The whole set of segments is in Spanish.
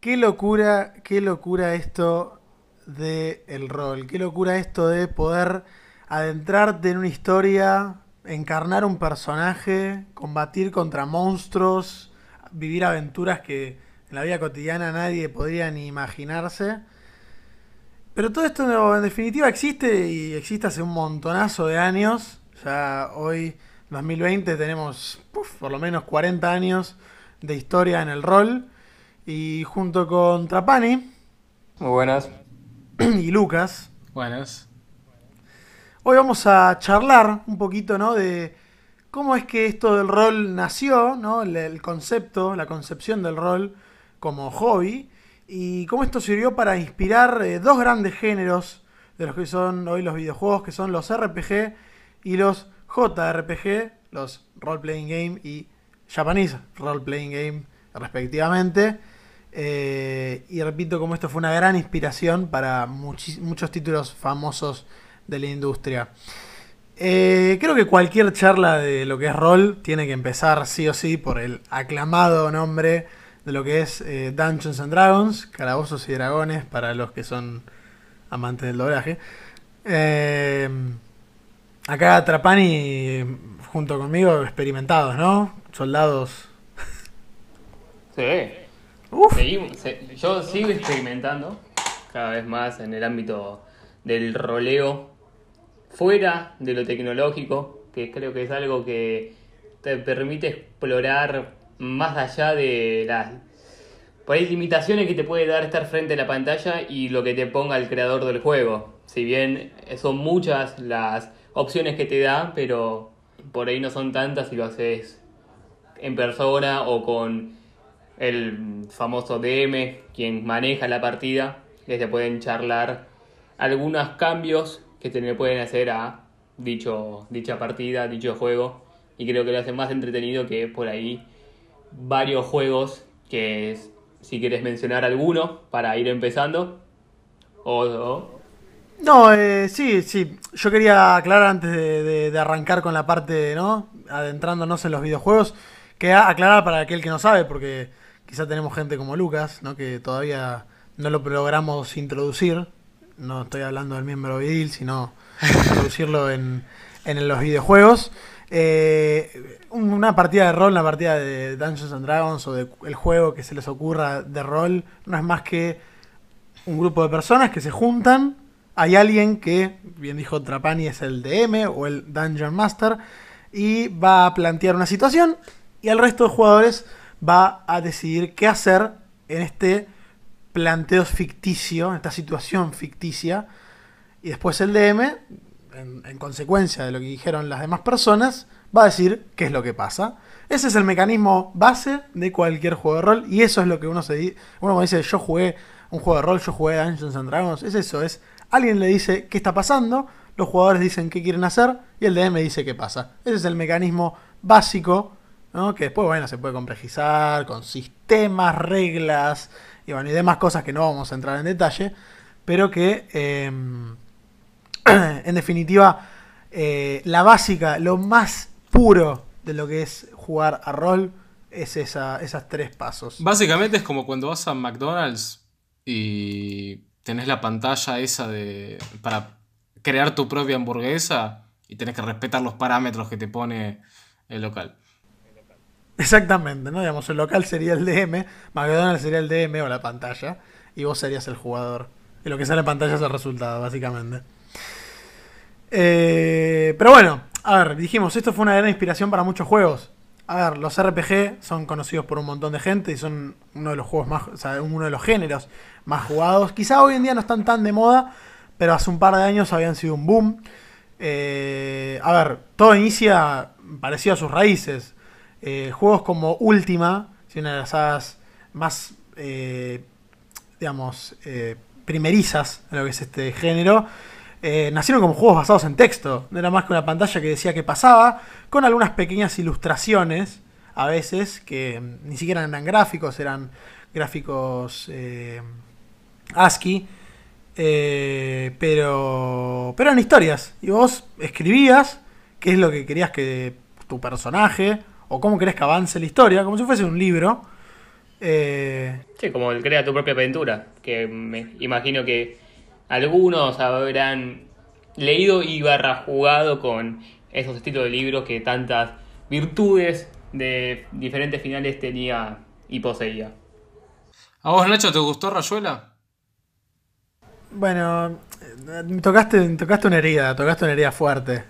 Qué locura, qué locura esto de el rol. Qué locura esto de poder adentrarte en una historia, encarnar un personaje, combatir contra monstruos, vivir aventuras que en la vida cotidiana nadie podría ni imaginarse. Pero todo esto en definitiva existe y existe hace un montonazo de años. Ya hoy, 2020, tenemos por lo menos 40 años de historia en el rol. Y junto con Trapani. Muy buenas. Y Lucas. Buenas. Hoy vamos a charlar un poquito, ¿no? De cómo es que esto del rol nació, ¿no? El, concepto, la concepción del rol como hobby. Y cómo esto sirvió para inspirar eh, dos grandes géneros de los que son hoy los videojuegos, que son los RPG y los JRPG, los Role Playing Game y Japanese Role Playing Game respectivamente. Eh, y repito, como esto fue una gran inspiración para muchos títulos famosos de la industria. Eh, creo que cualquier charla de lo que es rol tiene que empezar sí o sí por el aclamado nombre de lo que es eh, Dungeons and Dragons, Calabozos y Dragones para los que son amantes del doblaje. acá Trapani junto conmigo experimentados, ¿no? Soldados. Sí yo sigo experimentando cada vez más en el ámbito del roleo fuera de lo tecnológico, que creo que es algo que te permite explorar más allá de las limitaciones que te puede dar estar frente a la pantalla y lo que te ponga el creador del juego. Si bien son muchas las opciones que te da, pero por ahí no son tantas si lo haces en persona o con el famoso DM, quien maneja la partida, se pueden charlar algunos cambios que se pueden hacer a dicho, dicha partida, dicho juego, y creo que lo hace más entretenido que por ahí varios juegos que si quieres mencionar alguno para ir empezando o, no, eh, sí, sí. Yo quería aclarar antes de, de, arrancar con la parte, ¿no? Adentrándonos en los videojuegos, que aclarar para aquel que no sabe, porque quizá tenemos gente como Lucas, ¿no? que todavía no lo logramos introducir. No estoy hablando del miembro viril, sino introducirlo en, en los videojuegos. Eh, una partida de rol, una partida de Dungeons and Dragons o de el juego que se les ocurra de rol, no es más que un grupo de personas que se juntan. Hay alguien que, bien dijo Trapani, es el DM o el Dungeon Master, y va a plantear una situación y el resto de jugadores va a decidir qué hacer en este planteo ficticio, en esta situación ficticia. Y después el DM, en, consecuencia de lo que dijeron las demás personas, va a decir qué es lo que pasa. Ese es el mecanismo base de cualquier juego de rol. Y eso es lo que uno se dice. Uno dice, yo jugué un juego de rol, yo jugué Dungeons and Dragons. Es eso, es alguien le dice qué está pasando, los jugadores dicen qué quieren hacer y el DM dice qué pasa. Ese es el mecanismo básico que después, bueno, se puede complejizar con sistemas, reglas y, bueno, y demás cosas que no vamos a entrar en detalle, pero que em, en definitiva eh, la básica, lo más puro de lo que es jugar a rol es esa, esas tres pasos. Básicamente es como cuando vas a McDonald's y tenés la pantalla esa de para crear tu propia hamburguesa y tenés que respetar los parámetros que te pone el local. Exactamente, ¿no? Digamos, el local sería el DM, McDonald's sería el DM o la pantalla, y vos serías el jugador. Y lo que sale en pantalla es el resultado, básicamente. Eh, pero bueno, a ver, dijimos, esto fue una gran inspiración para muchos juegos. A ver, los RPG son conocidos por un montón de gente y son uno de los juegos más, o sea, uno de los géneros más jugados. Quizá hoy en día no están tan de moda, pero hace un par de años habían sido un boom. Eh, a ver, todo inicia parecido a sus raíces. Eh, juegos como Ultima, una de las sagas más, eh, digamos, eh, primerizas en lo que es este género, nacieron como juegos basados en texto. No era más que una pantalla que decía que pasaba, con algunas pequeñas ilustraciones, a veces, que ni siquiera eran gráficos, eran gráficos ASCII. pero, pero eran historias. Y vos escribías qué es lo que querías que tu personaje o cómo querés que avance la historia, como si fuese un libro. Eh, Sí, como el crea tu propia aventura, que me imagino que algunos habrán leído y barra jugado con esos estilos de libros que tantas virtudes de diferentes finales tenía y poseía. ¿A vos, Nacho, te gustó Rayuela? bueno, eh, tocaste, tocaste una herida, tocaste una herida fuerte.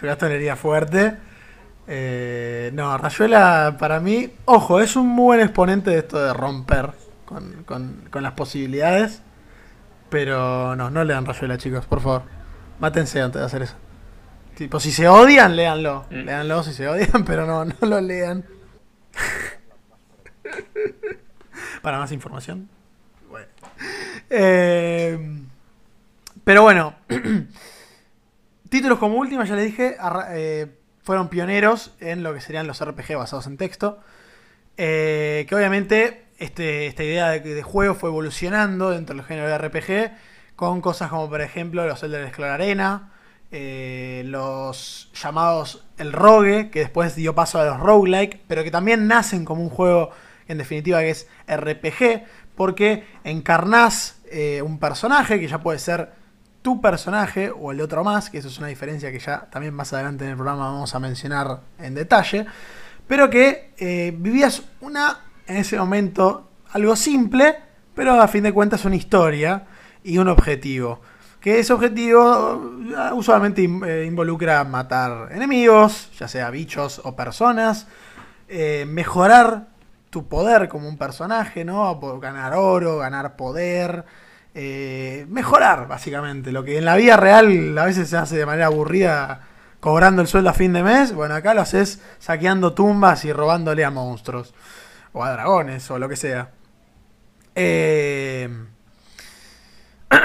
Tocaste una herida fuerte. Eh, no, Rayuela para mí, ojo, es un muy buen exponente de esto de romper con, con- con las posibilidades. Pero no, no lean Rayuela, chicos, por favor. Mátense antes de hacer eso. Tipo, si se odian, léanlo. Mm. Léanlo si se odian, pero no, no lo lean. Para más información. Bueno. Eh, pero bueno, títulos como última, ya le dije, eh, fueron pioneros en lo que serían los RPG basados en texto. Eh, que obviamente este, esta idea de, juego fue evolucionando dentro del género de RPG con cosas como por ejemplo los Elder Scrolls Arena, eh, los llamados el Rogue, que después dio paso a los Roguelike, pero que también nacen como un juego en definitiva que es RPG, porque encarnás eh, un personaje que ya puede ser tu personaje o el otro más, que eso es una diferencia que ya también más adelante en el programa vamos a mencionar en detalle, pero que eh, vivías una, en ese momento, algo simple, pero a fin de cuentas una historia y un objetivo. Que ese objetivo eh, usualmente eh, involucra matar enemigos, ya sea bichos o personas, eh, mejorar tu poder como un personaje, ¿no? Ganar oro, ganar poder, eh, mejorar básicamente. Lo que en la vida real a veces se hace de manera aburrida cobrando el sueldo a fin de mes, bueno, acá lo haces saqueando tumbas y robándole a monstruos, o a dragones, o lo que sea. Eh,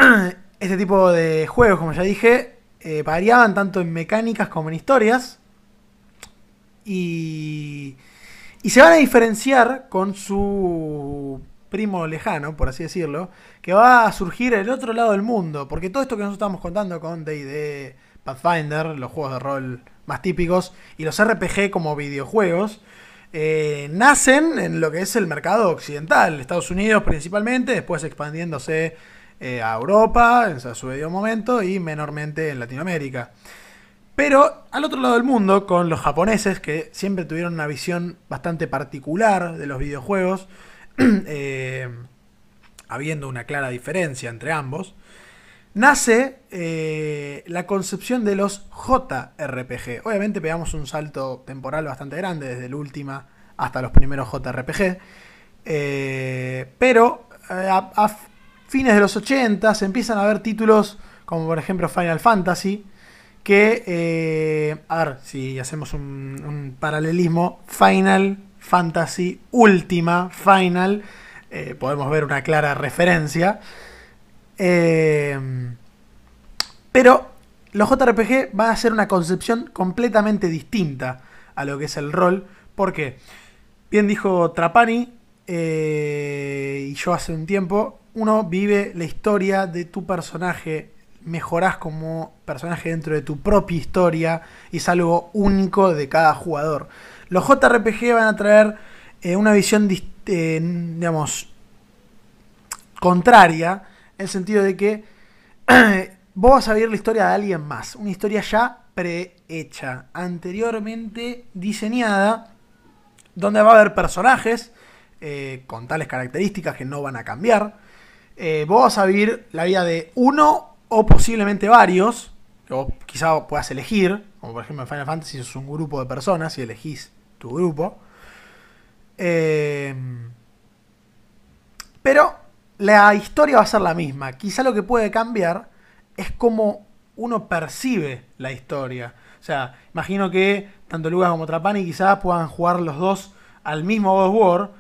este tipo de juegos, como ya dije, eh, variaban tanto en mecánicas como en historias. Y, y se van a diferenciar con su primo lejano, por así decirlo, que va a surgir el otro lado del mundo. Porque todo esto que nosotros estamos contando con DD, Pathfinder, los juegos de rol más típicos, y los RPG como videojuegos, eh, nacen en lo que es el mercado occidental, Estados Unidos principalmente, después expandiéndose eh, a Europa en su debido momento y menormente en Latinoamérica. Pero al otro lado del mundo, con los japoneses, que siempre tuvieron una visión bastante particular de los videojuegos, eh, habiendo una clara diferencia entre ambos, nace eh, la concepción de los JRPG. Obviamente pegamos un salto temporal bastante grande, desde el última hasta los primeros JRPG, eh, pero a, fines de los 80 se empiezan a ver títulos como por ejemplo Final Fantasy, que, a ver, si hacemos un, un paralelismo, Final Fantasy Última Final, eh, podemos ver una clara referencia. Eh, pero los JRPG van a ser una concepción completamente distinta a lo que es el rol. Porque, bien dijo Trapani, eh, y yo hace un tiempo, uno vive la historia de tu personaje, mejorás como personaje dentro de tu propia historia y es algo único de cada jugador. Los JRPG van a traer eh, una visión, eh, digamos, contraria, en el sentido de que vos vas a vivir la historia de alguien más, una historia ya prehecha, anteriormente diseñada, donde va a haber personajes eh, con tales características que no van a cambiar. Vos vas a vivir la vida de uno o posiblemente varios, que vos quizá puedas elegir, como por ejemplo en Final Fantasy es un grupo de personas y elegís tu grupo. Eh, pero la historia va a ser la misma. Quizá lo que puede cambiar es cómo uno percibe la historia. O sea, imagino que tanto Lucas como Trapani quizás puedan jugar los dos al mismo God War,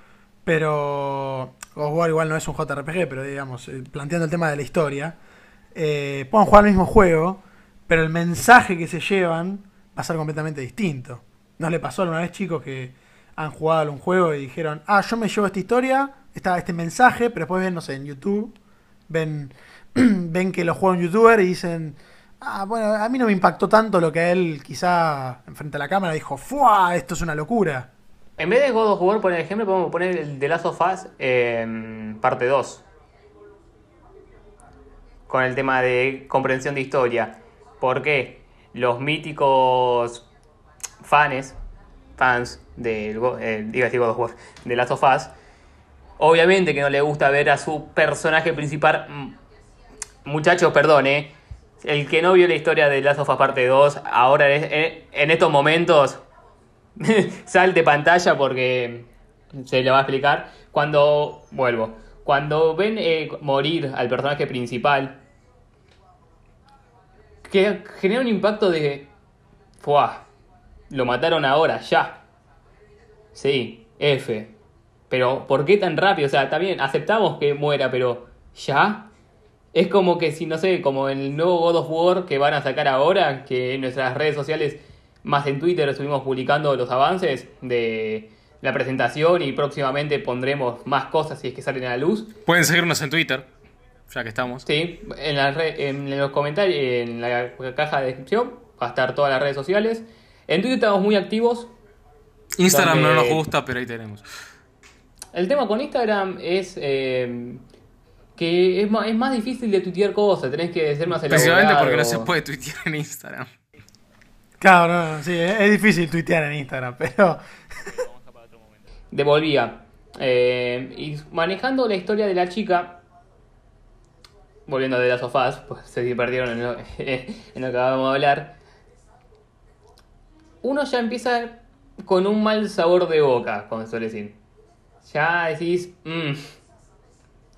pero God War igual no es un JRPG, pero digamos, eh, planteando el tema de la historia, eh, puedan jugar el mismo juego, pero el mensaje que se llevan va a ser completamente distinto. ¿No le pasó alguna vez, chicos, que han jugado un juego y dijeron, ah, yo me llevo esta historia, está este mensaje, pero después ven, no sé, en YouTube, ven, ven que lo juega un youtuber y dicen, ah, bueno, a mí no me impactó tanto lo que él quizá enfrente a la cámara dijo, ¡fua! Esto es una locura. En vez de God of War, por ejemplo, podemos poner el The Last of Us parte 2. Con el tema de comprensión de historia. Porque los míticos fans, fans del eh, War, de Last of Us, obviamente que no le gusta ver a su personaje principal. mm, Muchachos, perdón, eh. El que no vio la historia de Last of Us parte 2, ahora es- eh, en estos momentos salte pantalla porque se le va a explicar. Cuando, vuelvo, cuando ven eh, morir al personaje principal, que genera un impacto de, ¡fuah! Lo mataron ahora, ya. Sí, F. Pero, ¿por qué tan rápido? O sea, también aceptamos que muera, pero ¿ya? Es como que si, no sé, como el nuevo God of War que van a sacar ahora, que en nuestras redes sociales, más en Twitter, estuvimos publicando los avances de la presentación y próximamente pondremos más cosas si es que salen a la luz. Pueden seguirnos en Twitter, ya que estamos. Sí, en, la en los comentarios, en la caja de descripción, va a estar todas las redes sociales. En Twitter estamos muy activos. Instagram no nos gusta, pero ahí tenemos. El tema con Instagram es eh, que es más, es más difícil de tuitear cosas, tenés que ser más elaborado. porque no se puede tuitear en Instagram. Claro, no, no, sí, es, es difícil tuitear en Instagram, pero Devolvía. Eh, y manejando la historia de la chica, volviendo de las sofás, pues se perdieron en lo, en lo que acabamos de hablar, uno ya empieza con un mal sabor de boca, suele decir. Ya decís, "Mm,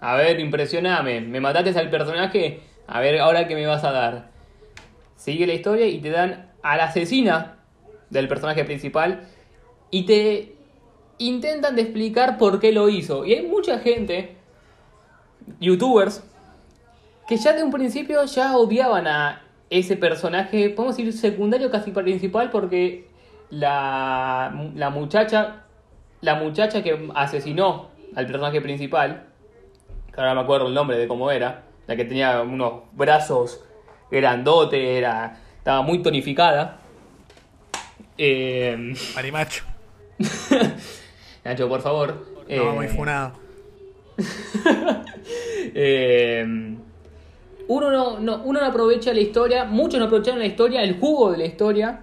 a ver, impresioname, me mataste al personaje, a ver ahora qué me vas a dar. Sigue la historia y te dan a la asesina del personaje principal y te intentan de explicar por qué lo hizo. Y hay mucha gente, youtubers, que ya de un principio ya odiaban a ese personaje, podemos decir secundario casi principal, porque la, la muchacha, la muchacha que asesinó al personaje principal, que ahora me acuerdo el nombre de cómo era, la que tenía unos brazos grandotes, era, estaba muy tonificada. Eh, marimacho. Nacho, por favor. No, eh, muy funado. eh, uno, no, no- uno no aprovecha la historia, muchos no aprovecharon la historia, el jugo de la historia,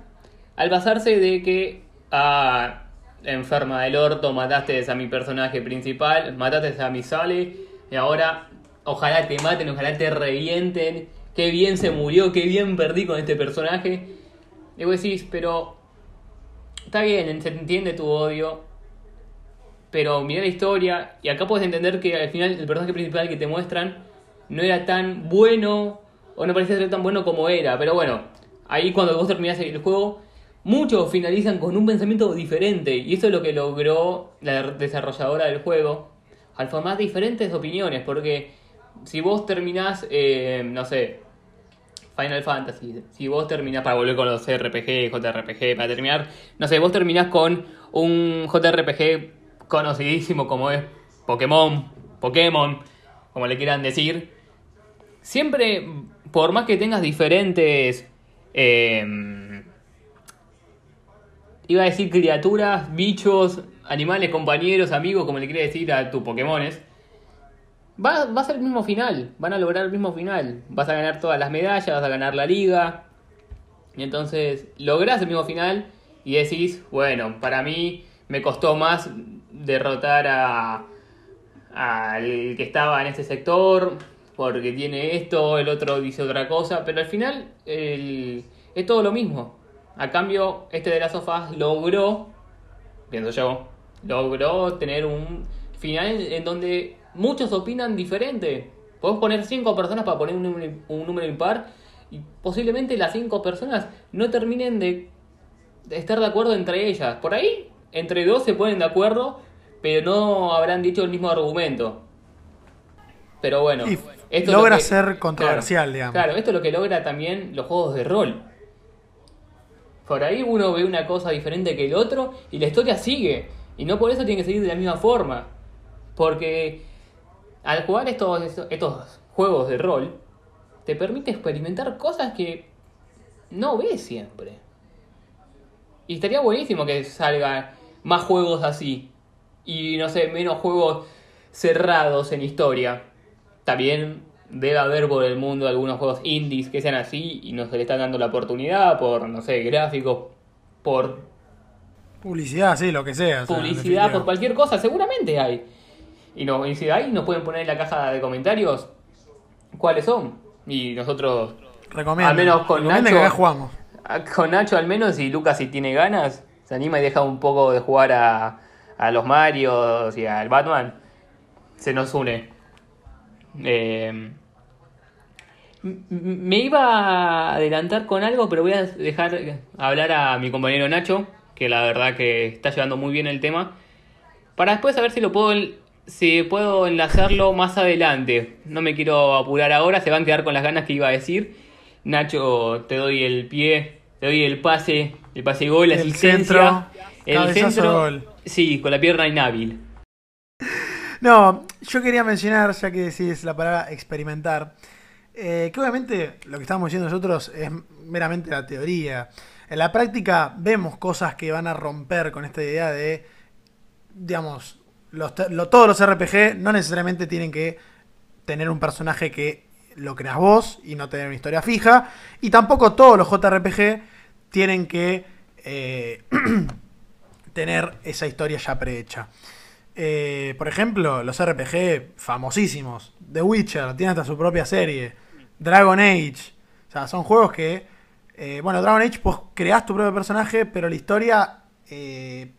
al basarse de que, ah, enferma del orto, mataste a mi personaje principal, mataste a mi Sale, y ahora ojalá te maten, ojalá te revienten, qué bien se murió, qué bien perdí con este personaje. Y vos decís, pero está bien, se entiende tu odio, pero mira la historia y acá puedes entender que al final el personaje principal que te muestran no era tan bueno o no parecía ser tan bueno como era. Pero bueno, ahí cuando vos terminás el juego, muchos finalizan con un pensamiento diferente y eso es lo que logró la desarrolladora del juego al formar diferentes opiniones. Porque si vos terminás, eh, no sé, Final Fantasy, si vos terminás, para volver con los RPG, JRPG, para terminar, no sé, vos terminás con un JRPG conocidísimo como es Pokémon, Pokémon, como le quieran decir, siempre, por más que tengas diferentes, eh, iba a decir criaturas, bichos, animales, compañeros, amigos, como le quiere decir a tus Pokémones, Va, va a ser el mismo final, van a lograr el mismo final. Vas a ganar todas las medallas, vas a ganar la liga. Y entonces lográs el mismo final y decís, bueno, para mí me costó más derrotar a al que estaba en ese sector porque tiene esto, el otro dice otra cosa, pero al final el- es todo lo mismo. A cambio, este de las sofás logró, pienso yo, logró tener un final en donde muchos opinan diferente. Podemos poner cinco personas para poner un número, un número impar y posiblemente las cinco personas no terminen de, estar de acuerdo entre ellas. Por ahí, entre dos se ponen de acuerdo, pero no habrán dicho el mismo argumento. Pero bueno, esto es lo logra que- ser controversial, claro, digamos. Claro, esto es lo que logra también los juegos de rol. Por ahí uno ve una cosa diferente que el otro y la historia sigue. Y no por eso tiene que seguir de la misma forma. Porque al jugar estos, estos juegos de rol, te permite experimentar cosas que no ves siempre. Y estaría buenísimo que salga más juegos así. Y no sé, menos juegos cerrados en historia. También debe haber por el mundo algunos juegos indies que sean así y no se le están dando la oportunidad por, no sé, gráficos, por Publicidad, sí, lo que sea. o sea, en publicidad, por cualquier cosa, seguramente hay. Y, no, y si hay, nos pueden poner en la caja de comentarios cuáles son. Y nosotros, Recomiendo. al menos con Nacho- que jugamos. con Nacho al menos, y Lucas si tiene ganas, se anima y deja un poco de jugar a, a los Marios y al Batman, se nos une. Eh, me iba a adelantar con algo, pero voy a dejar hablar a mi compañero Nacho, que la verdad que está llevando muy bien el tema, para después saber si lo puedo si puedo enlazarlo más adelante. No me quiero apurar ahora, se van a quedar con las ganas que iba a decir. Nacho, te doy el pie, te doy el pase, el pase gol, la El centro, el centro, gol. sí, con la pierna inhábil. No, yo quería mencionar, ya que decís la palabra experimentar, eh, que obviamente lo que estamos diciendo nosotros es meramente la teoría. En la práctica vemos cosas que van a romper con esta idea de, digamos, todos los RPG no necesariamente tienen que tener un personaje que lo creas vos y no tener una historia fija. Y tampoco todos los JRPG tienen que eh, tener esa historia ya prehecha. Eh, por ejemplo, los RPG famosísimos. The Witcher tiene hasta su propia serie. Dragon Age. O sea, son juegos que. eh, bueno, Dragon Age, vos creás tu propio personaje, pero la historia. eh,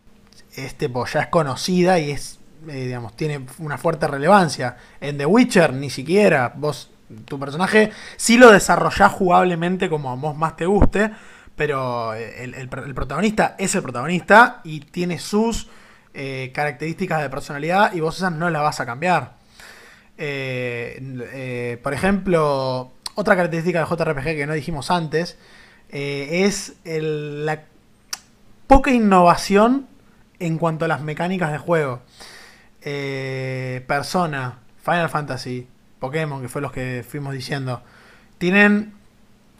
es, tipo, ya es conocida y es. digamos, tiene una fuerte relevancia. En The Witcher, ni siquiera. Vos, tu personaje, sí lo desarrollás jugablemente como a vos más te guste. Pero el protagonista es el protagonista y tiene sus eh, características de personalidad y vos esas no las vas a cambiar. Eh, eh, por ejemplo, otra característica del JRPG que no dijimos antes es el- la poca innovación en cuanto a las mecánicas de juego. Persona, Final Fantasy, Pokémon, que fue los que fuimos diciendo, tienen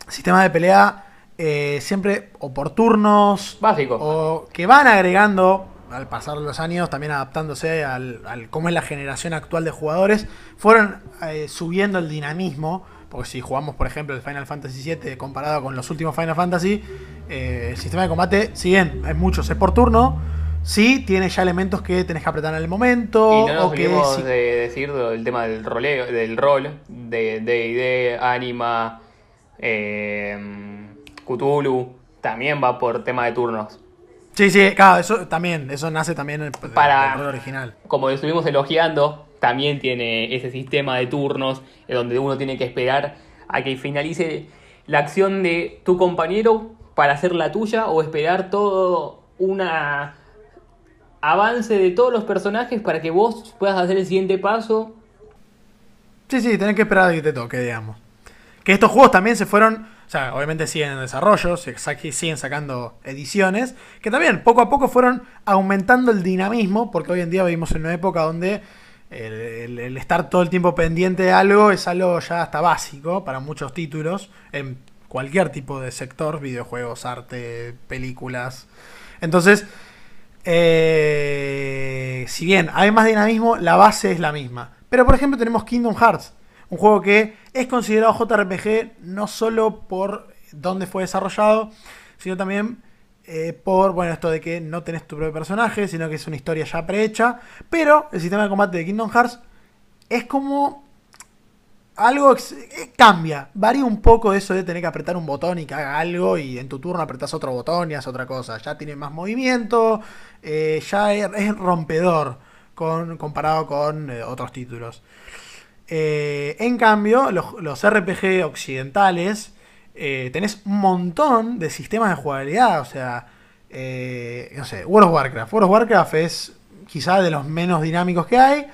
sistemas de pelea eh, siempre o por turnos Básico. o que van agregando al pasar los años, también adaptándose al, al cómo es la generación actual de jugadores, fueron eh, subiendo el dinamismo. Porque si jugamos, por ejemplo, el Final Fantasy VII comparado con los últimos Final Fantasy, eh, el sistema de combate, si bien es mucho, es por turno, sí tiene ya elementos que tenés que apretar en el momento. Y no nos o que si- de decir el tema del roleo, del rol, de D&D, Anima, eh, Cthulhu, también va por tema de turnos. Sí, sí, claro, eso también, eso nace también del del Para- original. Como lo estuvimos elogiando, también tiene ese sistema de turnos eh, donde uno tiene que esperar a que finalice la acción de tu compañero para hacer la tuya o esperar todo una avance de todos los personajes para que vos puedas hacer el siguiente paso Sí, sí, tenés que esperar a que te toque, digamos. Que estos juegos también se fueron, obviamente siguen en desarrollo, siguen sacando ediciones, que también poco a poco fueron aumentando el dinamismo, porque hoy en día vivimos en una época donde el estar todo el tiempo pendiente de algo es algo ya hasta básico para muchos títulos, en cualquier tipo de sector, videojuegos, arte, películas. Entonces, eh, si bien hay más dinamismo, la base es la misma. Pero por ejemplo tenemos Kingdom Hearts, un juego que es considerado JRPG no solo por dónde fue desarrollado, sino también eh, por, bueno, esto de que no tenés tu propio personaje, sino que es una historia ya prehecha. Pero el sistema de combate de Kingdom Hearts es como algo ex- eh, cambia, varía un poco eso de tener que apretar un botón y que haga algo y en tu turno apretás otro botón y haces otra cosa. Ya tiene más movimiento, eh, ya es, rompedor con, comparado con otros títulos. Eh, en cambio, los, los RPG occidentales eh, tenés un montón de sistemas de jugabilidad. O sea, eh, no sé, World of Warcraft. World of Warcraft es quizá de los menos dinámicos que hay.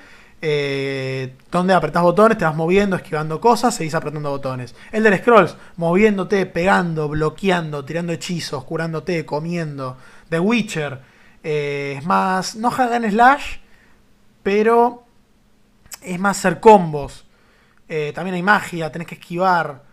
eh, donde apretás botones, te vas moviendo, esquivando cosas, seguís apretando botones. Elder Scrolls, moviéndote, pegando, bloqueando, tirando hechizos, curándote, comiendo. The Witcher, es más, no hack and slash, pero es más hacer combos. Eh, también hay magia, tenés que esquivar.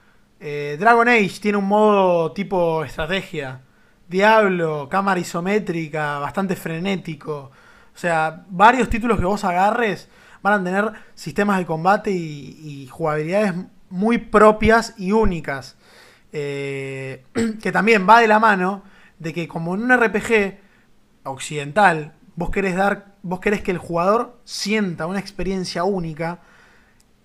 Eh, Dragon Age tiene un modo tipo estrategia, Diablo, cámara isométrica, bastante frenético. O sea, varios títulos que vos agarres van a tener sistemas de combate y, jugabilidades muy propias y únicas. Eh, que también va de la mano de que como en un RPG occidental, vos querés dar, vos querés que el jugador sienta una experiencia única,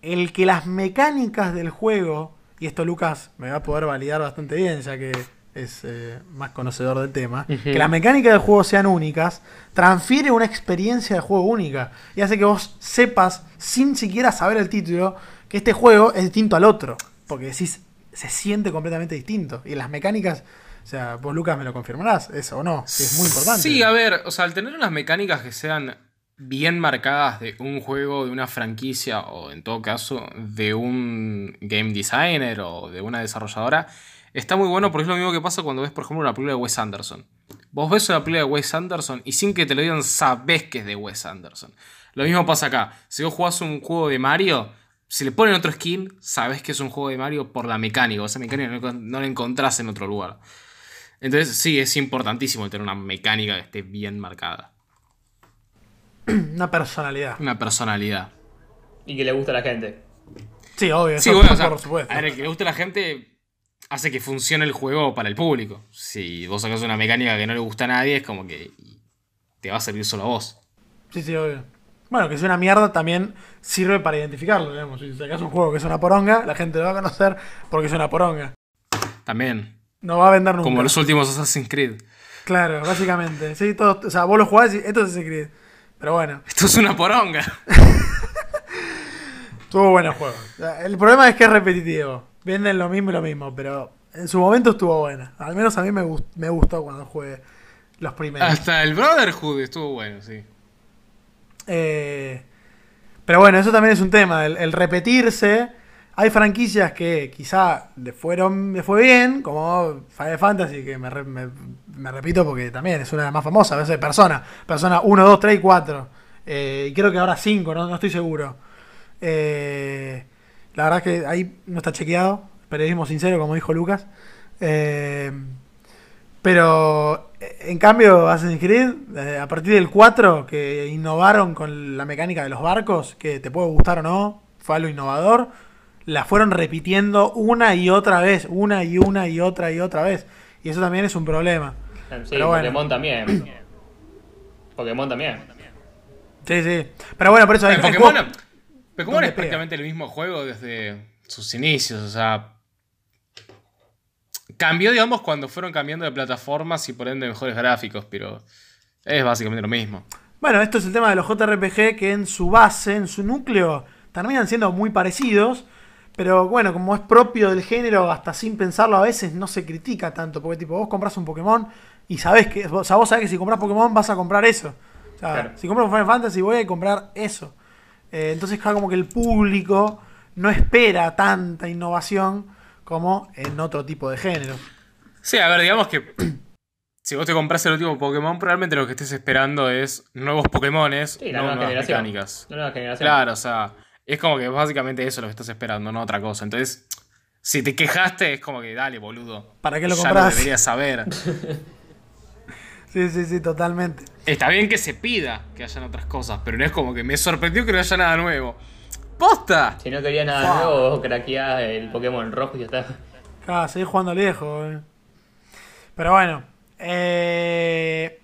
el que las mecánicas del juego, y esto Lucas me va a poder validar bastante bien, ya que es eh, más conocedor del tema, que las mecánicas del juego sean únicas, transfiere una experiencia de juego única y hace que vos sepas, sin siquiera saber el título, que este juego es distinto al otro, porque decís, se siente completamente distinto. Y las mecánicas, o sea, vos Lucas me lo confirmarás, eso o no, que es muy importante. Sí, a ver, o sea, al tener unas mecánicas que sean bien marcadas de un juego, de una franquicia, o en todo caso, de un game designer o de una desarrolladora, está muy bueno porque es lo mismo que pasa cuando ves, por ejemplo, una película de Wes Anderson. Vos ves una película de Wes Anderson y sin que te lo digan, sabés que es de Wes Anderson. Lo mismo pasa acá. Si vos jugás un juego de Mario, si le ponen otro skin, sabés que es un juego de Mario por la mecánica. Esa mecánica no la encontrás en otro lugar. Entonces, sí, es importantísimo tener una mecánica que esté bien marcada. Una personalidad. Una personalidad. Y que le gusta a la gente. Sí, obvio, Sí, eso bueno, o sea, por supuesto. a ver, el que le guste a la gente hace que funcione el juego para el público. Si vos sacas una mecánica que no le gusta a nadie, es como que te va a servir solo a vos. Sí, sí, obvio. Bueno, que sea una mierda también sirve para identificarlo, digamos. Si sacas un juego que es una poronga, la gente lo va a conocer porque es una poronga. También. No va a vender nunca. Como los últimos Assassin's Creed. Claro, básicamente. Sí, todo, o sea, vos lo jugás y esto es Assassin's Creed. Pero bueno, Esto es una poronga. estuvo bueno el juego. O sea, El problema es que es repetitivo. Venden lo mismo y lo mismo, pero en su momento estuvo buena. Al menos a mí me, gust- me gustó cuando jugué los primeros. Hasta el Brotherhood estuvo bueno, sí. Eh, pero bueno, eso también es un tema, el, el repetirse. Hay franquicias que quizá le fueron le fue bien, como Final Fantasy, que me, re- me- me repito porque también es una de las más famosas, a veces Persona. Persona 1, 2, 3 y 4. Eh, y creo que ahora 5, no, no estoy seguro. Eh, la verdad es que ahí no está chequeado, periodismo sincero, como dijo Lucas. Eh, pero en cambio, Assassin's Creed, a partir del 4, que innovaron con la mecánica de los barcos, que te puede gustar o no, fue algo innovador, la fueron repitiendo una y otra vez, una y una y otra y otra vez. Y eso también es un problema. Sí, Pero bueno. Pokémon también. Pokémon también. Sí, sí. Pero bueno, por eso hay, Pokémon, Pokémon es pega. prácticamente el mismo juego desde sus inicios, o sea. Cambió, digamos, cuando fueron cambiando de plataformas y por ende mejores gráficos, pero es básicamente lo mismo. Bueno, esto es el tema de los JRPG que en su base, en su núcleo, terminan siendo muy parecidos. Pero bueno, como es propio del género, hasta sin pensarlo a veces no se critica tanto. Porque tipo, vos compras un Pokémon y sabés que. O sea, vos sabés que si compras Pokémon vas a comprar eso. O sea, Claro. si compras un Final Fantasy voy a comprar eso. Eh, entonces claro, como que el público no espera tanta innovación como en otro tipo de género. Sí, a ver, digamos que si vos te compras el último Pokémon, probablemente lo que estés esperando es nuevos Pokémones, Sí, no nueva nuevas generación. mecánicas. La nueva generación. Claro, o sea, es como que básicamente eso es lo que estás esperando, no otra cosa. Entonces, si te quejaste, es como que dale, boludo. ¿Para qué lo ya compras? lo deberías saber. Sí, sí, sí, totalmente. Está bien que se pida que hayan otras cosas, pero no es como que me sorprendió que no haya nada nuevo. ¡Posta! Si no querías nada Fua. nuevo, vos craqueás el Pokémon rojo y ya está. Claro, seguís jugando lejos. eh. Pero bueno. eh,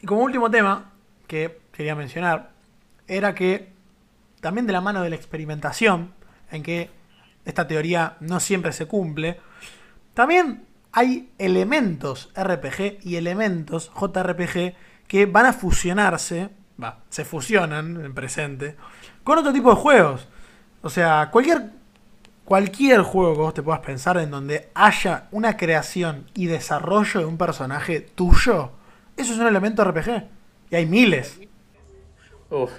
y como último tema que quería mencionar, era que también de la mano de la experimentación, en que esta teoría no siempre se cumple, también hay elementos RPG y elementos JRPG que van a fusionarse, va, se fusionan en presente, con otro tipo de juegos. O sea, cualquier cualquier juego que vos te puedas pensar en donde haya una creación y desarrollo de un personaje tuyo, eso es un elemento RPG. Y hay miles. Uf.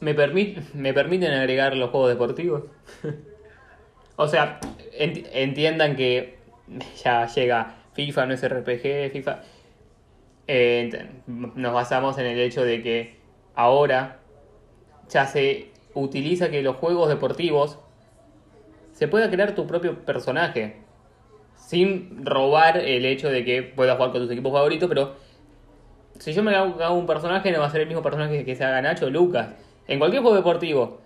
¿Me, permit- ¿Me permiten agregar los juegos deportivos? o sea, ent- entiendan que ya llega FIFA, no es RPG, FIFA. Eh, nos basamos en el hecho de que ahora ya se utiliza que los juegos deportivos se pueda crear tu propio personaje. sin robar el hecho de que puedas jugar con tus equipos favoritos, pero si yo me hago, un personaje, no va a ser el mismo personaje que se haga Nacho Lucas. En cualquier juego deportivo,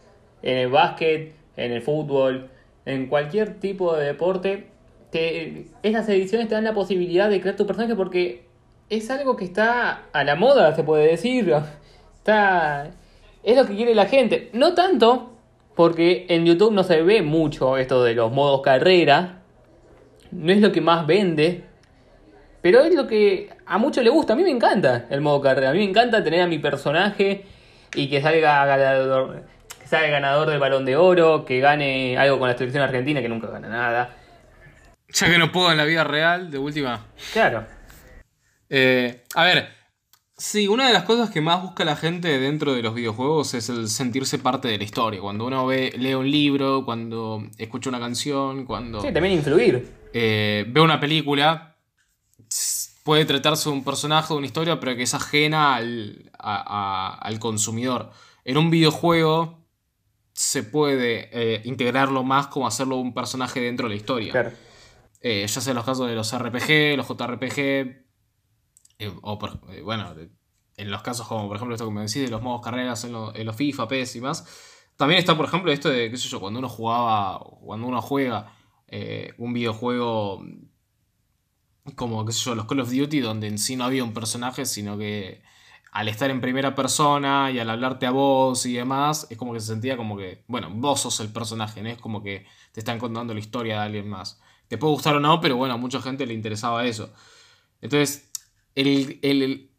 en el básquet, en el fútbol, en cualquier tipo de deporte, te, esas ediciones te dan la posibilidad de crear tu personaje porque es algo que está a la moda, se puede decir. Está, es lo que quiere la gente. No tanto, porque en YouTube no se ve mucho esto de los modos carrera. No es lo que más vende. Pero es lo que a muchos le gusta. A mí me encanta el modo carrera. A mí me encanta tener a mi personaje y que salga ganador, que salga ganador del balón de oro, que gane algo con la selección argentina, que nunca gana nada. Ya que no puedo en la vida real, de última. Claro. Eh, a ver, sí, una de las cosas que más busca la gente dentro de los videojuegos es el sentirse parte de la historia. Cuando uno ve, lee un libro, cuando escucha una canción, cuando Sí, también influir. eh, ve una película, puede tratarse de un personaje, de una historia, pero que es ajena al, a- a- al consumidor. En un videojuego se puede eh, integrarlo más como hacerlo un personaje dentro de la historia. Claro. Eh, ya sea en los casos de los RPG, los JRPG, eh, o por- bueno, en los casos como por ejemplo esto que me decís de los modos carreras en, lo- en los FIFA, PES y más. También está, por ejemplo, esto de, qué sé yo, cuando uno jugaba, cuando uno juega eh, un videojuego como, qué sé yo, los Call of Duty, donde en sí no había un personaje, sino que al estar en primera persona y al hablarte a vos y demás, es como que se sentía como que, bueno, vos sos el personaje, ¿no? Es como que te están contando la historia de alguien más. Te puede gustar o no, pero bueno, a mucha gente le interesaba eso. Entonces, el, el- el-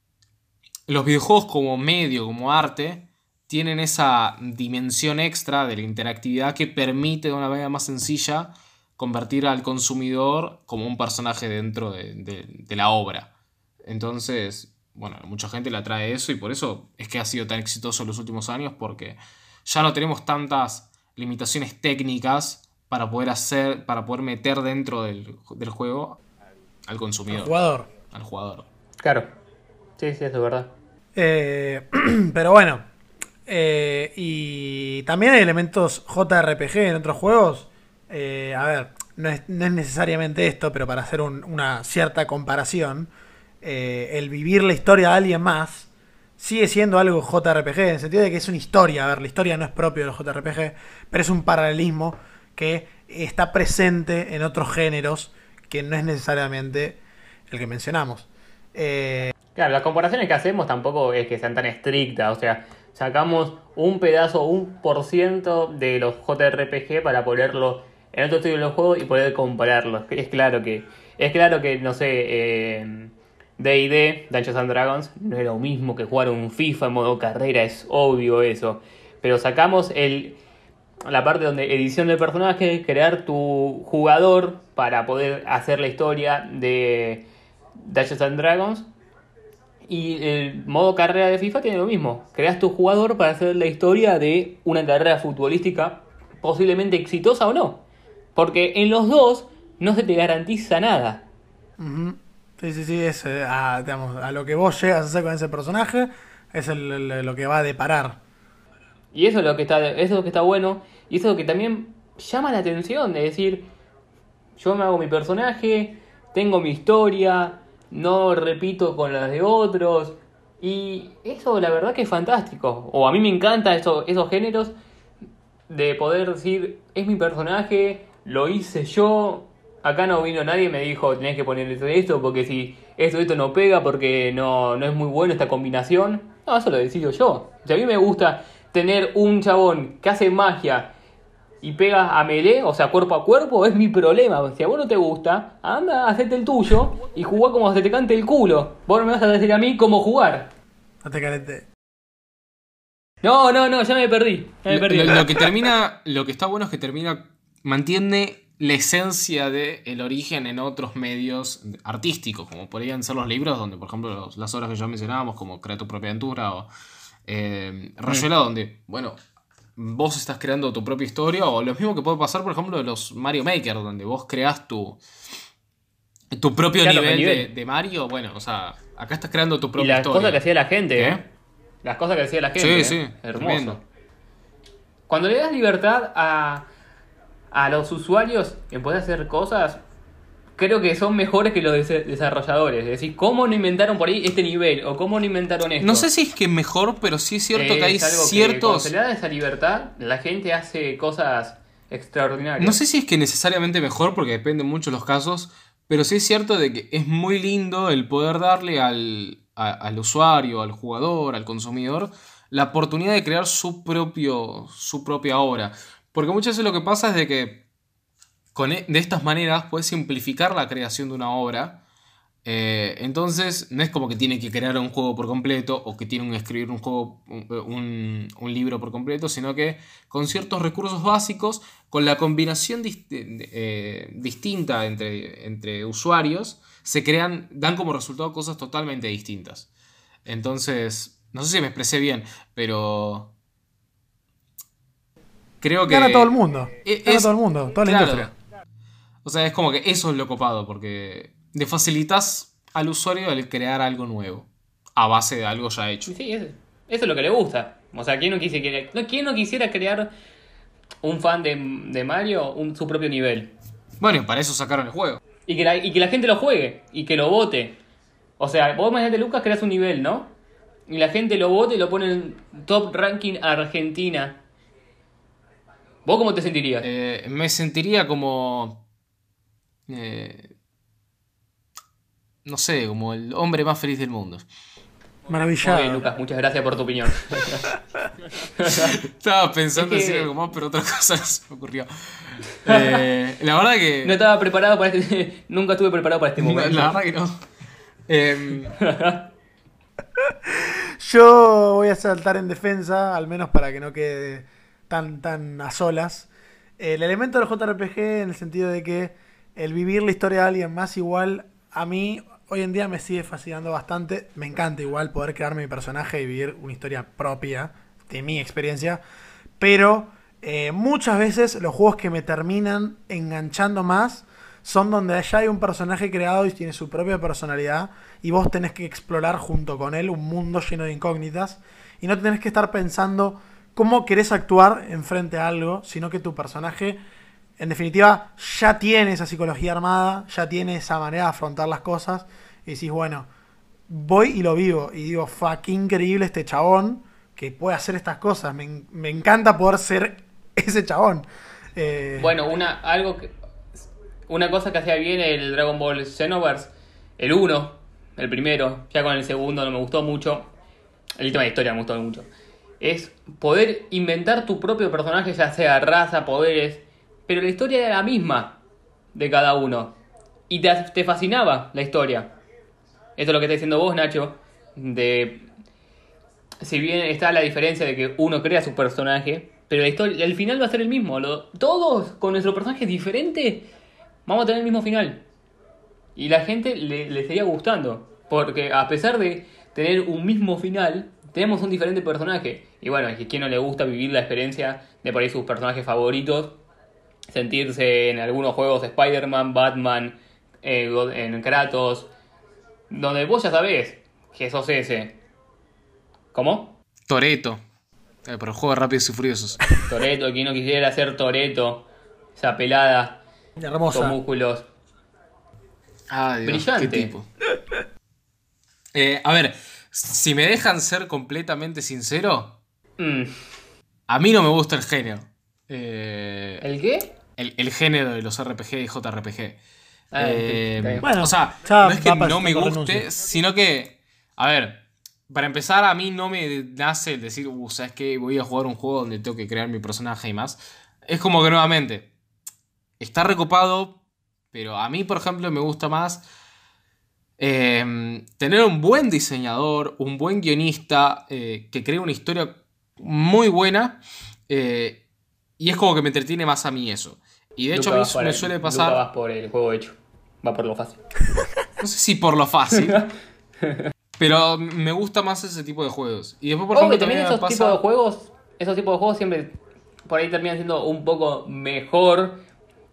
los videojuegos como medio, como arte, tienen esa dimensión extra de la interactividad que permite de una manera más sencilla convertir al consumidor como un personaje dentro de, de- de la obra. Entonces, bueno, mucha gente le atrae eso y por eso es que ha sido tan exitoso en los últimos años porque ya no tenemos tantas limitaciones técnicas para poder hacer, para poder meter dentro del, del juego al consumidor, jugador. al jugador. Claro. Sí, sí, eso es verdad. Eh, pero bueno. eh, y también hay elementos JRPG en otros juegos. Eh, a ver, no es, no es necesariamente esto, pero para hacer un- una cierta comparación, eh, el vivir la historia de alguien más sigue siendo algo JRPG, en el sentido de que es una historia. A ver, la historia no es propio de los JRPG, pero es un paralelismo que está presente en otros géneros que no es necesariamente el que mencionamos. Eh, Claro, las comparaciones que hacemos tampoco es que sean tan estrictas, o sea, sacamos un pedazo, un por ciento de los JRPG para ponerlo en otro estilo de los juegos y poder compararlos. Es claro que, es claro que, no sé, eh, D&D, Dungeons and Dragons, no es lo mismo que jugar un FIFA en modo carrera, es obvio eso. Pero sacamos el, la parte donde edición del personaje, crear tu jugador para poder hacer la historia de Dungeons and Dragons. Y el modo carrera de FIFA tiene lo mismo. Creas tu jugador para hacer la historia de una carrera futbolística posiblemente exitosa o no. Porque en los dos no se te garantiza nada. Sí, sí, sí, es eh, a, digamos, a lo que vos llegas a hacer con ese personaje, es el- el- lo que va a deparar. Y eso es lo que está, eso es lo que está bueno. Y eso es lo que también llama la atención. De decir, yo me hago mi personaje, tengo mi historia, no repito con las de otros. Y eso la verdad que es fantástico. O a mí me encanta eso, esos géneros de poder decir, es mi personaje, lo hice yo. Acá no vino nadie y me dijo, tenés que poner esto esto, porque si esto y esto no pega, porque no, no es muy bueno esta combinación. No, eso lo decido yo. Si a mí me gusta tener un chabón que hace magia y pega a melee, o sea, cuerpo a cuerpo, es mi problema. Si a vos no te gusta, anda, hacete el tuyo y jugá como se te cante el culo. Vos no me vas a decir a mí cómo jugar. No te calentes. No, no, no, ya me perdí. Ya me Lo, perdí. lo- lo que termina, lo que está bueno es que termina, mantiene la esencia del origen en otros medios artísticos, como podrían ser los libros, donde por ejemplo los- las obras que ya mencionábamos, como Crea tu propia aventura o eh, Rayuela, donde, bueno, vos estás creando tu propia historia, o lo mismo que puede pasar, por ejemplo, de los Mario Maker, donde vos creás tu, tu propio Claro, nivel, el De, de Mario, bueno, o sea, acá estás creando tu y propia las historia. cosas que hacía la gente, ¿Qué? ¿eh? Las cosas que hacía la gente. Sí, ¿eh? sí, Hermoso. tremendo. Cuando le das libertad a, a los usuarios en poder hacer cosas, creo que son mejores que los des- desarrolladores. Es decir, ¿cómo no inventaron por ahí este nivel? ¿O cómo no inventaron esto? No sé si es que mejor, pero sí es cierto que hay algo ciertos... se le da esa libertad, la gente hace cosas extraordinarias. No sé si es que necesariamente mejor, porque depende mucho de los casos, pero sí es cierto de que es muy lindo el poder darle al, a- al usuario, al jugador, al consumidor, la oportunidad de crear su, propio, su propia obra. Porque muchas veces lo que pasa es de que con, e- de estas maneras puedes simplificar la creación de una obra. Eh, entonces, no es como que tiene que crear un juego por completo o que tiene que escribir un juego, un, un- libro por completo, sino que con ciertos recursos básicos, con la combinación eh, distinta entre, entre usuarios, se crean, dan como resultado cosas totalmente distintas. Entonces, no sé si me expresé bien, pero creo que... Gana todo el mundo. Gana es- todo el mundo, toda la Claro. industria. O sea, es como que eso es lo copado, porque le facilitas al usuario el crear algo nuevo, a base de algo ya hecho. Sí, eso, eso es lo que le gusta. O sea, ¿quién no, quisiera, no, ¿quién no quisiera crear un fan de, de Mario un, su propio nivel? Bueno, y para eso sacaron el juego. Y que, la, y que la gente lo juegue y que lo vote. O sea, vos imagínate, Lucas, creas un nivel, ¿no? Y la gente lo vote y lo pone en top ranking Argentina. ¿Vos cómo te sentirías? Eh, me sentiría como... eh, no sé, como el hombre más feliz del mundo. Muy Maravillado. bien, Lucas, muchas gracias por tu opinión. Estaba pensando Es que- decir algo más, pero otra cosa no se me ocurrió. Eh, la verdad que... No estaba preparado para este... Nunca estuve preparado para este momento. la verdad que no. Em, Yo voy a saltar en defensa, al menos para que no quede tan, tan a solas. El elemento del JRPG en el sentido de que el vivir la historia de alguien más igual, a mí hoy en día me sigue fascinando bastante. Me encanta igual poder crearme mi personaje y vivir una historia propia de mi experiencia. Pero eh, muchas veces los juegos que me terminan enganchando más son donde ya hay un personaje creado y tiene su propia personalidad y vos tenés que explorar junto con él un mundo lleno de incógnitas y no tenés que estar pensando cómo querés actuar enfrente a algo, sino que tu personaje en definitiva ya tiene esa psicología armada, ya tiene esa manera de afrontar las cosas y decís, bueno, voy y lo vivo y digo, fuck, qué increíble este chabón que puede hacer estas cosas, me, en- me encanta poder ser ese chabón. Eh, Bueno, una, algo que, una cosa que hacía bien el Dragon Ball Xenoverse, el 1, el primero, ya con el segundo no me gustó mucho, el tema de historia me gustó mucho, es poder inventar tu propio personaje, ya sea raza, poderes, pero la historia era la misma de cada uno. Y te, te fascinaba la historia. Esto es lo que está diciendo vos, Nacho, de si bien está la diferencia de que uno crea su personaje, pero la historia, el final va a ser el mismo. Todos con nuestro personaje diferente vamos a tener el mismo final. Y la gente le, le seguía gustando. Porque a pesar de tener un mismo final, tenemos un diferente personaje. Y bueno, es que quien no le gusta vivir la experiencia de por ahí sus personajes favoritos. Sentirse en algunos juegos Spider-Man, Batman, eh, en Kratos. Donde vos ya sabés que sos ese. ¿Cómo? Toreto. Eh, pero juego de rápidos y furiosos. Toreto, quien no quisiera ser Toreto. Esa pelada con hermosa. músculos. Ay, Dios, Brillante. qué tipo. Eh, a ver, si me dejan ser completamente sincero, Mm, a mí no me gusta el género. Eh, ¿El qué? el, el género de los RPG y JRPG. Ah, Eh. Bueno, o sea, ya no es que no me guste, sino que, a ver, para empezar, a mí no me nace el decir, uh, ¿sabes qué? Voy a jugar un juego donde tengo que crear mi personaje y más. Es como que nuevamente, está recopado, pero a mí, por ejemplo, me gusta más eh, tener un buen diseñador, un buen guionista eh, que cree una historia muy buena. eh, y es como que me entretiene más a mí eso. Y de hecho, a mí me el- suele Luca pasar. vas por el juego hecho. Va por lo fácil. No sé si por lo fácil. pero me gusta más ese tipo de juegos. Y después, por ejemplo, también esos pasa- tipos de juegos, esos tipos de juegos siempre por ahí terminan siendo un poco mejor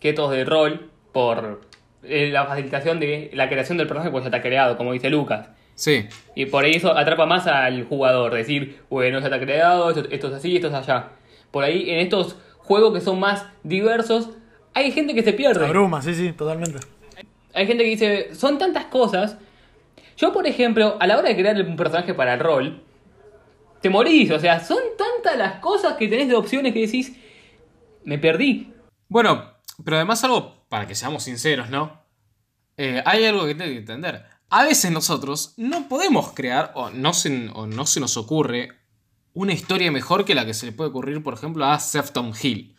que estos de rol por eh, la facilitación de la creación del personaje pues ya está creado, como dice Lucas. Sí. Y por ahí eso atrapa más al jugador, decir, bueno, ya está creado, esto, esto es así, esto es allá. Por ahí en estos juegos que son más diversos, hay gente que se pierde. Abruma, sí, sí, totalmente. Hay hay gente que dice, son tantas cosas. Yo, por ejemplo, a la hora de crear un personaje para el rol, te morís. O sea, son tantas las cosas que tenés de opciones que decís, me perdí. Bueno, pero además algo, para que seamos sinceros, ¿no? Eh, hay algo que tengo que entender. A veces nosotros no podemos crear, o no, se, o no se nos ocurre, una historia mejor que la que se le puede ocurrir, por ejemplo, a Sefton Hill.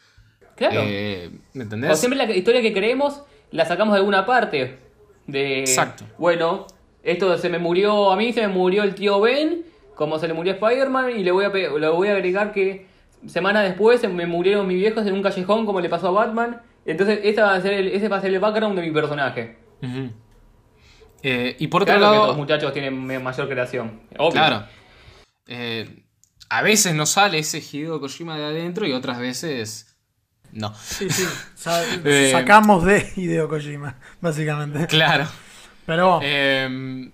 Claro. Eh, ¿Me entendés? O siempre la historia que creemos la sacamos de alguna parte. De, Exacto. Bueno, esto se me murió, a mí se me murió el tío Ben, como se le murió a Spider-Man, y le voy, a, le voy a agregar que semanas después se me murieron mis viejos en un callejón como le pasó a Batman. Entonces esta va a ser el, ese va a ser el background de mi personaje. Eh, y por otro Claro que lado, estos muchachos tienen mayor creación. Obvio. Claro. Eh, a veces nos sale ese Hideo Kojima de adentro y otras veces no. Sí, sí. Sa- Eh, sacamos de Hideo Kojima, básicamente. Claro. Pero Eh,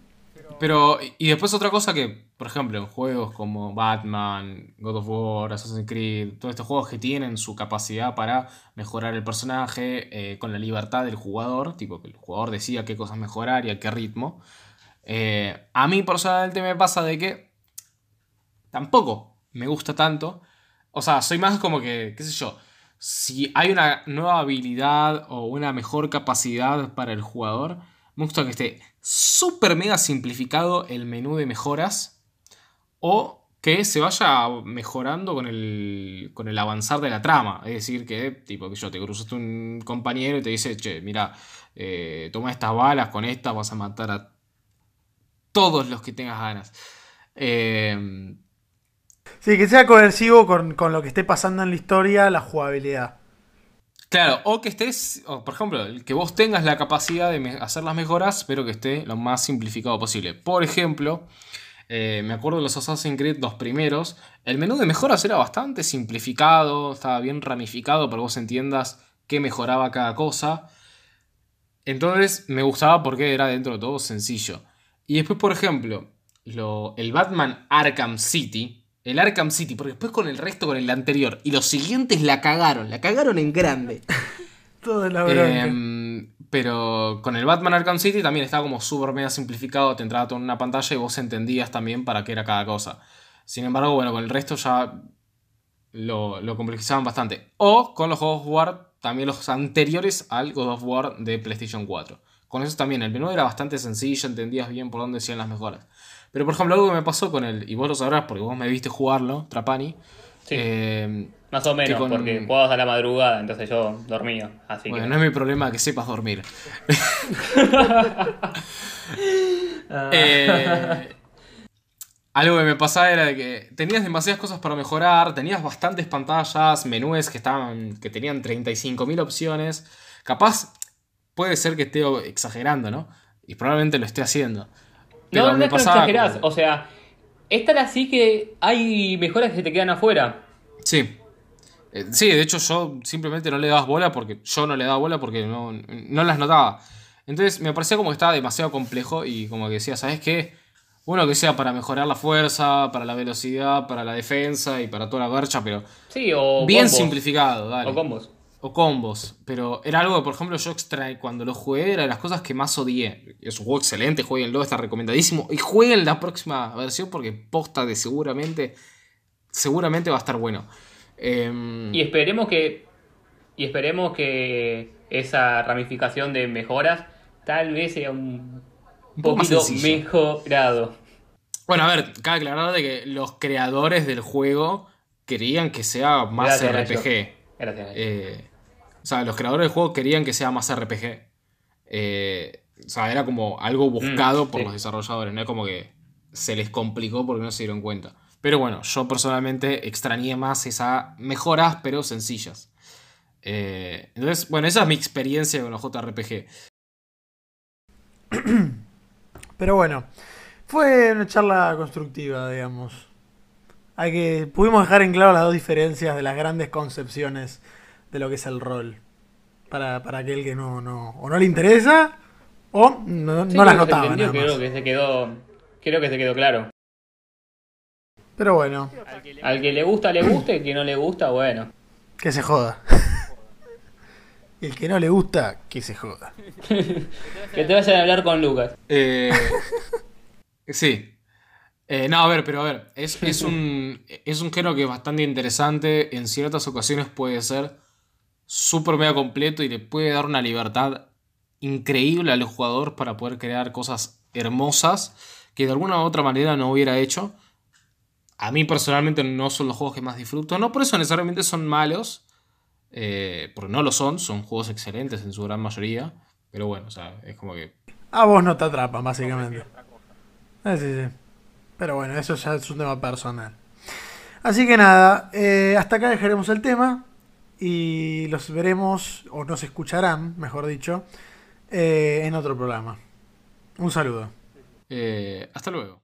pero, y después otra cosa que, por ejemplo, en juegos como Batman, God of War, Assassin's Creed, todos estos juegos que tienen su capacidad para mejorar el personaje eh, con la libertad del jugador, tipo que el jugador decida qué cosas mejorar y a qué ritmo. Eh, a mí personalmente me pasa de que tampoco me gusta tanto. O sea, soy más como que, qué sé yo, si hay una nueva habilidad o una mejor capacidad para el jugador, me gusta que esté súper mega simplificado el menú de mejoras o que se vaya mejorando con el, con el avanzar de la trama. Es decir, que tipo que yo te cruzaste un compañero y te dice, che, mira, eh, toma estas balas, con estas vas a matar a todos los que tengas ganas. Eh, sí, que sea coercivo con, con lo que esté pasando en la historia, la jugabilidad. Claro, o que estés, o por ejemplo, que vos tengas la capacidad de hacer las mejoras, pero que esté lo más simplificado posible. Por ejemplo, eh, me acuerdo de los Assassin's Creed, los primeros, el menú de mejoras era bastante simplificado, estaba bien ramificado para que vos entiendas qué mejoraba cada cosa. Entonces me gustaba porque era dentro de todo sencillo. Y después, por ejemplo, lo- el Batman Arkham City. El Arkham City, porque después con el resto, con el anterior. Y los siguientes la cagaron, la cagaron en grande. Todo la. Pero con el Batman Arkham City también estaba como súper mega simplificado. Te entraba todo en una pantalla y vos entendías también para qué era cada cosa. Sin embargo, bueno, con el resto ya lo, lo complejizaban bastante. O con los juegos of War, también los anteriores al God of War de PlayStation 4. Con eso también, el menú era bastante sencillo, entendías bien por dónde decían las mejoras. Pero por ejemplo, algo que me pasó con el, y vos lo sabrás porque vos me viste jugarlo, Trapani. Sí. eh, Más o menos, con- porque jugabas a la madrugada, entonces yo dormía. Así bueno, que. no es mi problema que sepas dormir. Eh, algo que me pasaba era de que tenías demasiadas cosas para mejorar, tenías bastantes pantallas, menús que estaban que tenían 35.000 opciones. Capaz puede ser que esté exagerando, ¿no? Y probablemente lo esté haciendo. Pero no, no me pasaba exagerás. como- O sea, es tan así que hay mejoras que se te quedan afuera. Sí. Eh, Sí, de hecho yo simplemente no le dabas bola porque yo no le daba bola porque no, no las notaba. Entonces me parecía como que estaba demasiado complejo y como que decía, ¿sabes qué? Uno que sea para mejorar la fuerza, para la velocidad, para la defensa y para toda la garcha, pero Sí, o bien combos. simplificado, dale. O combos. O combos. Pero era algo que, por ejemplo, yo extraí cuando lo jugué, era de las cosas que más odié. Es un juego excelente, jueguenlo, está recomendadísimo. Y jueguen la próxima versión porque posta de seguramente, seguramente va a estar bueno. Em, Y esperemos que. Y esperemos que esa ramificación de mejoras tal vez sea un, Un poco poquito mejorado. Bueno, a ver, cabe aclarar de que los creadores del juego querían que sea más Gracias, Nacho. RPG. Eh, o sea, los creadores del juego querían que sea más RPG. Eh, o sea, era como algo buscado Mm, por sí. los desarrolladores, no es como que se les complicó porque no se dieron cuenta. Pero bueno, yo personalmente extrañé más esas mejoras, pero sencillas. Eh, entonces, bueno, esa es mi experiencia con los JRPG. Pero bueno, fue una charla constructiva, digamos. Hay que pudimos dejar en claro las dos diferencias de las grandes concepciones de lo que es el rol. Para, para aquel que no, no, o no le interesa o no, Sí, no las notaba. entendió, nada más. creo que se quedó. Creo que se quedó claro. Pero bueno, Al que le gusta, le gusta, y al que no le gusta, bueno. que se joda. El que no le gusta, que se joda. que te vayan a hablar con Lucas. Eh, sí. Eh, no, a ver, pero a ver, es, es, un, es un género que es bastante interesante. En ciertas ocasiones puede ser súper mega completo y le puede dar una libertad increíble al jugador para poder crear cosas hermosas que de alguna u otra manera no hubiera hecho. A mí personalmente no son los juegos que más disfruto. No por eso necesariamente son malos. Eh, porque no lo son. Son juegos excelentes en su gran mayoría. Pero bueno, o sea, es como que... A vos no te atrapan, básicamente. Eh, sí, sí. Pero bueno, eso ya es un tema personal. Así que nada, eh, hasta acá dejaremos el tema. Y los veremos, o nos escucharán, mejor dicho, eh, en otro programa. Un saludo. Eh, hasta luego.